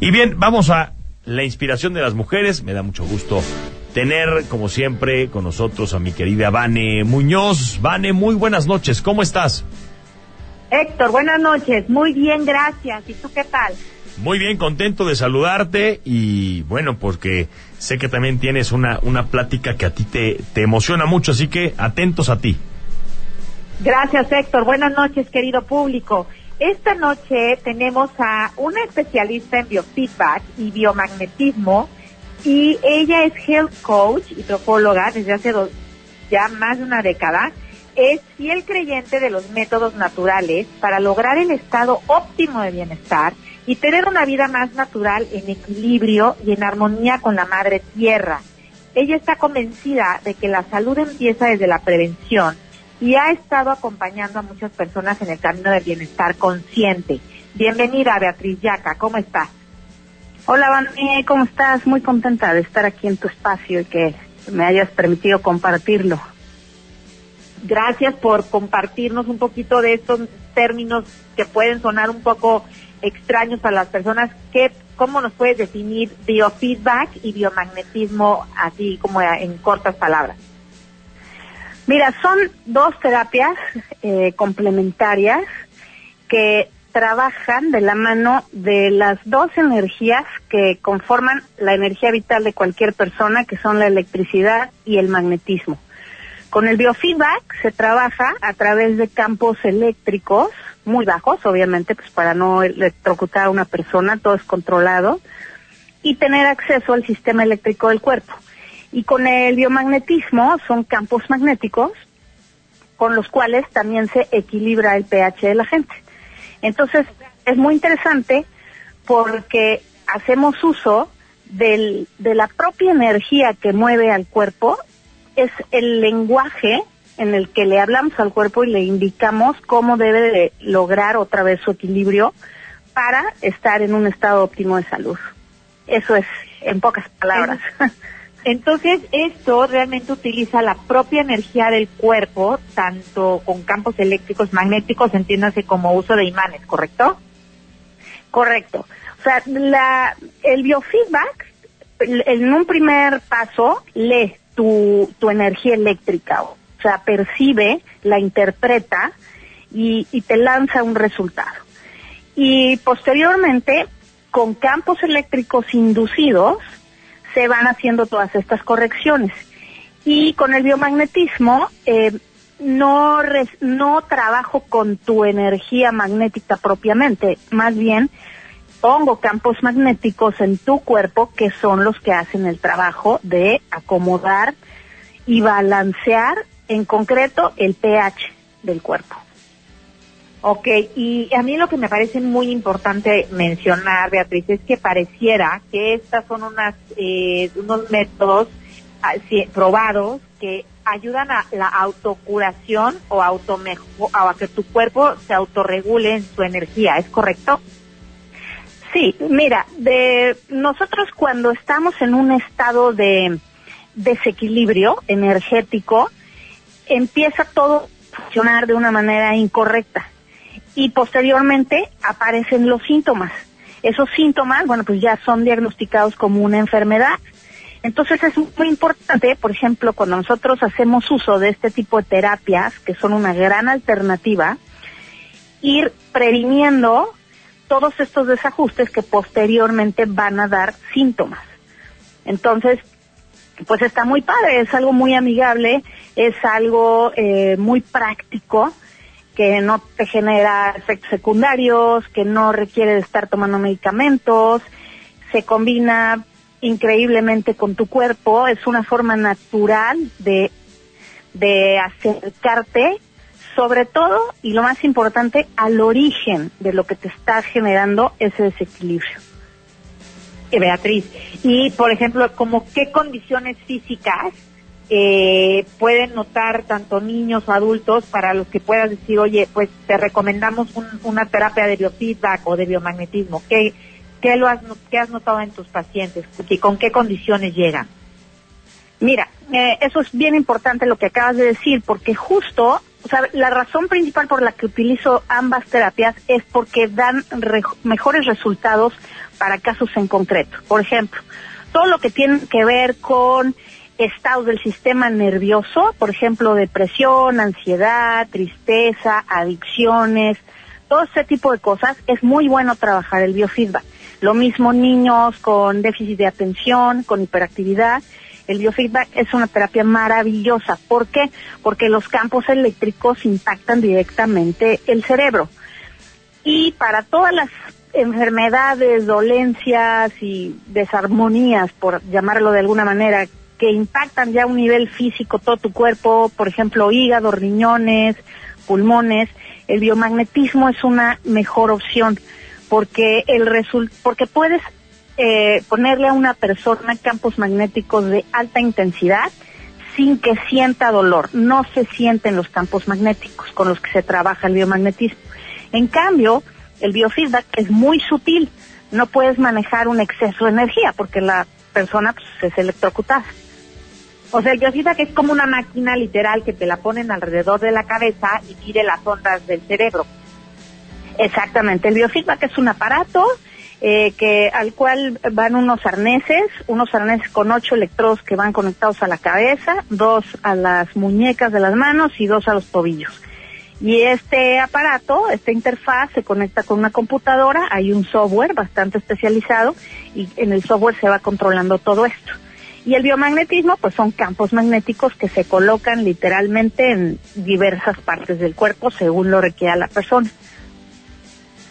Y bien, vamos a la inspiración de las mujeres. Me da mucho gusto tener, como siempre, con nosotros a mi querida Vane Muñoz. Vane, muy buenas noches. ¿Cómo estás? Héctor, buenas noches. Muy bien, gracias. ¿Y tú qué tal? Muy bien, contento de saludarte y bueno, porque sé que también tienes una, una plática que a ti te, te emociona mucho, así que atentos a ti. Gracias, Héctor. Buenas noches, querido público. Esta noche tenemos a una especialista en biofeedback y biomagnetismo y ella es health coach y trofóloga desde hace dos, ya más de una década. Es fiel creyente de los métodos naturales para lograr el estado óptimo de bienestar y tener una vida más natural en equilibrio y en armonía con la madre tierra. Ella está convencida de que la salud empieza desde la prevención y ha estado acompañando a muchas personas en el camino del bienestar consciente. Bienvenida, Beatriz Yaca, ¿cómo estás? Hola, Vani, ¿cómo estás? Muy contenta de estar aquí en tu espacio y que me hayas permitido compartirlo. Gracias por compartirnos un poquito de estos términos que pueden sonar un poco extraños para las personas. ¿Qué, ¿Cómo nos puedes definir biofeedback y biomagnetismo así como en cortas palabras? Mira, son dos terapias eh, complementarias que trabajan de la mano de las dos energías que conforman la energía vital de cualquier persona, que son la electricidad y el magnetismo. Con el biofeedback se trabaja a través de campos eléctricos muy bajos, obviamente, pues para no electrocutar a una persona, todo es controlado, y tener acceso al sistema eléctrico del cuerpo. Y con el biomagnetismo son campos magnéticos con los cuales también se equilibra el pH de la gente. Entonces, es muy interesante porque hacemos uso del, de la propia energía que mueve al cuerpo, es el lenguaje en el que le hablamos al cuerpo y le indicamos cómo debe de lograr otra vez su equilibrio para estar en un estado óptimo de salud. Eso es, en pocas palabras. Entonces, esto realmente utiliza la propia energía del cuerpo, tanto con campos eléctricos, magnéticos, entiéndase como uso de imanes, ¿correcto? Correcto. O sea, la, el biofeedback, en un primer paso, lee tu, tu energía eléctrica, o sea, percibe, la interpreta y, y te lanza un resultado. Y posteriormente, con campos eléctricos inducidos, se van haciendo todas estas correcciones. Y con el biomagnetismo, eh, no, no trabajo con tu energía magnética propiamente, más bien pongo campos magnéticos en tu cuerpo que son los que hacen el trabajo de acomodar y balancear en concreto el pH del cuerpo. Ok, y a mí lo que me parece muy importante mencionar, Beatriz, es que pareciera que estas son unas, eh, unos métodos ah, probados que ayudan a la autocuración o automejor, a que tu cuerpo se autorregule en su energía, ¿es correcto? Sí, mira, de nosotros cuando estamos en un estado de desequilibrio energético, empieza todo a funcionar de una manera incorrecta y posteriormente aparecen los síntomas. Esos síntomas, bueno, pues ya son diagnosticados como una enfermedad. Entonces es muy importante, por ejemplo, cuando nosotros hacemos uso de este tipo de terapias, que son una gran alternativa, ir previniendo todos estos desajustes que posteriormente van a dar síntomas. Entonces, pues está muy padre, es algo muy amigable, es algo eh, muy práctico que no te genera efectos secundarios, que no requiere de estar tomando medicamentos, se combina increíblemente con tu cuerpo, es una forma natural de, de acercarte sobre todo y lo más importante al origen de lo que te está generando ese desequilibrio. Beatriz, y por ejemplo, como qué condiciones físicas eh, pueden notar tanto niños o adultos para los que puedas decir, oye, pues te recomendamos una terapia de biofeedback o de biomagnetismo. ¿Qué, qué, lo has, qué has notado en tus pacientes y con qué condiciones llegan? Mira, eh, eso es bien importante lo que acabas de decir, porque justo o sea, la razón principal por la que utilizo ambas terapias es porque dan mejores resultados para casos en concreto. Por ejemplo, todo lo que tiene que ver con estados del sistema nervioso, por ejemplo, depresión, ansiedad, tristeza, adicciones, todo ese tipo de cosas, es muy bueno trabajar el biofeedback. Lo mismo niños con déficit de atención, con hiperactividad. El biofeedback es una terapia maravillosa. ¿Por qué? Porque los campos eléctricos impactan directamente el cerebro. Y para todas las enfermedades, dolencias y desarmonías, por llamarlo de alguna manera, que impactan ya a un nivel físico todo tu cuerpo, por ejemplo, hígado, riñones, pulmones, el biomagnetismo es una mejor opción porque el porque puedes eh, ponerle a una persona campos magnéticos de alta intensidad sin que sienta dolor. No se sienten los campos magnéticos con los que se trabaja el biomagnetismo. En cambio, el biofeedback es muy sutil. No puedes manejar un exceso de energía porque la persona pues, es electrocutada. O sea, el biofeedback es como una máquina literal que te la ponen alrededor de la cabeza y mide las ondas del cerebro. Exactamente, el biofeedback es un aparato eh, que al cual van unos arneses, unos arneses con ocho electrodos que van conectados a la cabeza, dos a las muñecas de las manos y dos a los tobillos. Y este aparato, esta interfaz, se conecta con una computadora, hay un software bastante especializado y en el software se va controlando todo esto. Y el biomagnetismo, pues son campos magnéticos que se colocan literalmente en diversas partes del cuerpo según lo requiera la persona.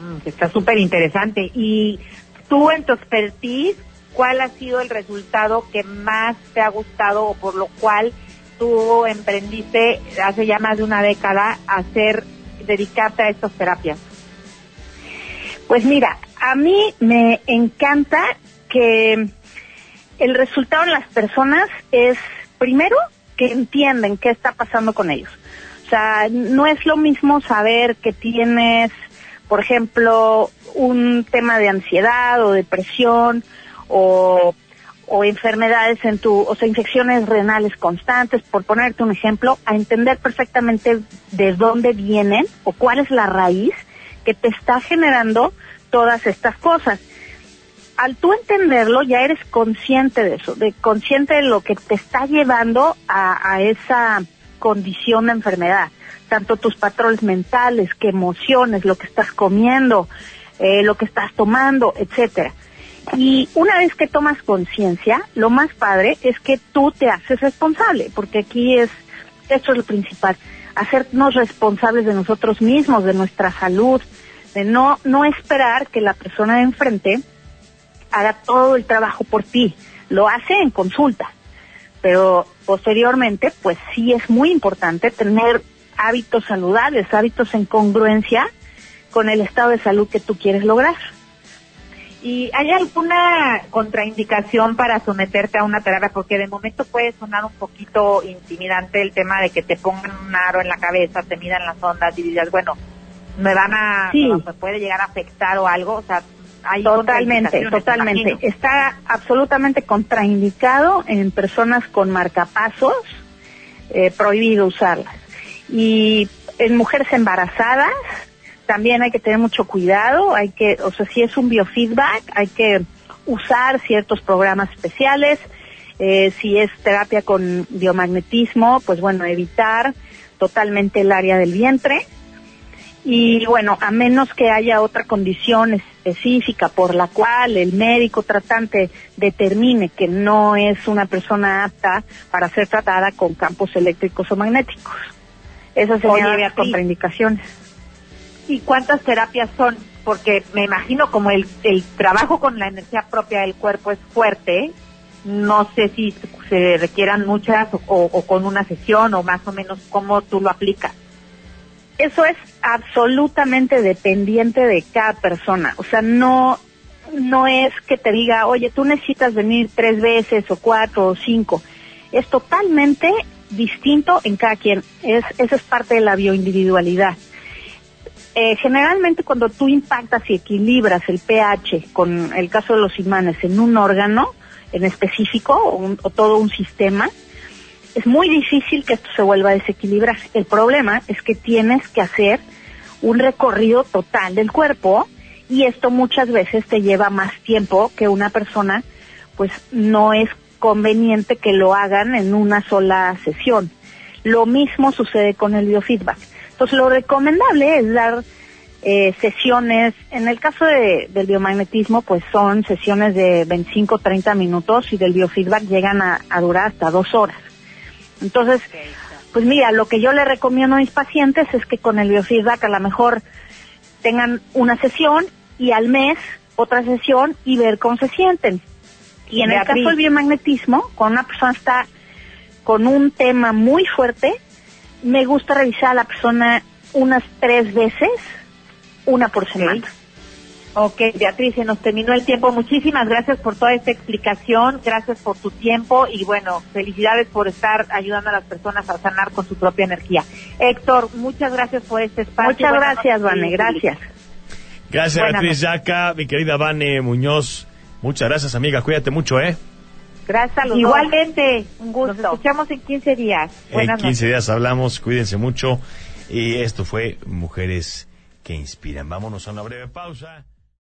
Mm, está súper interesante. Y tú en tu expertise, ¿cuál ha sido el resultado que más te ha gustado o por lo cual tú emprendiste hace ya más de una década a hacer, dedicarte a estas terapias? Pues mira, a mí me encanta que el resultado en las personas es, primero, que entienden qué está pasando con ellos. O sea, no es lo mismo saber que tienes, por ejemplo, un tema de ansiedad o depresión o o enfermedades en tu, o sea, infecciones renales constantes, por ponerte un ejemplo, a entender perfectamente de dónde vienen o cuál es la raíz que te está generando todas estas cosas. Al tú entenderlo, ya eres consciente de eso, de consciente de lo que te está llevando a, esa condición de enfermedad, tanto tus patrones mentales, qué emociones, lo que estás comiendo, eh, lo que estás tomando, etcétera. Y una vez que tomas conciencia, lo más padre es que tú te haces responsable, porque aquí es, esto es lo principal, hacernos responsables de nosotros mismos, de nuestra salud, de no, no esperar que la persona de enfrente haga todo el trabajo por ti. Lo hace en consulta, pero posteriormente, pues sí es muy importante tener hábitos saludables, hábitos en congruencia con el estado de salud que tú quieres lograr. ¿Y hay alguna contraindicación para someterte a una terapia? Porque de momento puede sonar un poquito intimidante el tema de que te pongan un aro en la cabeza, te midan las ondas y digas, bueno, me van a, me puede llegar a afectar o algo, o sea, hay totalmente, totalmente. Está absolutamente contraindicado en personas con marcapasos, eh, prohibido usarlas. Y en mujeres embarazadas, también hay que tener mucho cuidado, hay que, o sea, si es un biofeedback, hay que usar ciertos programas especiales, eh, si es terapia con biomagnetismo, pues bueno, evitar totalmente el área del vientre. Y bueno, a menos que haya otra condición específica por la cual el médico tratante determine que no es una persona apta para ser tratada con campos eléctricos o magnéticos. Esas serían las contraindicaciones. ¿Y cuántas terapias son? Porque me imagino como el, el trabajo con la energía propia del cuerpo es fuerte, no sé si se requieran muchas o, con una sesión o más o menos cómo tú lo aplicas. Eso es absolutamente dependiente de cada persona. O sea, no, no es que te diga, oye, tú necesitas venir tres veces o cuatro o cinco. Es totalmente distinto en cada quien. Es, esa es parte de la bioindividualidad. Eh, generalmente cuando tú impactas y equilibras el pH con el caso de los imanes en un órgano en específico o, todo un sistema, es muy difícil que esto se vuelva a desequilibrar. El problema es que tienes que hacer un recorrido total del cuerpo y esto muchas veces te lleva más tiempo que una persona, pues no es conveniente que lo hagan en una sola sesión. Lo mismo sucede con el biofeedback. Entonces lo recomendable es dar eh, sesiones, en el caso de, del biomagnetismo, pues son sesiones de 25 30 minutos y del biofeedback llegan a, a durar hasta dos horas. Entonces, pues mira, lo que yo le recomiendo a mis pacientes es que con el biofeedback a lo mejor tengan una sesión y al mes otra sesión y ver cómo se sienten. Y en el caso del biomagnetismo, cuando una persona está con un tema muy fuerte, me gusta revisar a la persona unas tres veces, una por semana. Ok, Beatriz, se nos terminó el tiempo. Muchísimas gracias por toda esta explicación, gracias por tu tiempo y bueno, felicidades por estar ayudando a las personas a sanar con su propia energía. Héctor, muchas gracias por este espacio. Muchas gracias, Vane, gracias. Gracias, Beatriz Yaca, mi querida Vane Muñoz. Muchas gracias, amiga. Cuídate mucho, ¿eh? Gracias a los Igualmente, un gusto. Nos escuchamos en 15 días. Buenas en 15 días hablamos, cuídense mucho. Y esto fue Mujeres que Inspiran. Vámonos a una breve pausa.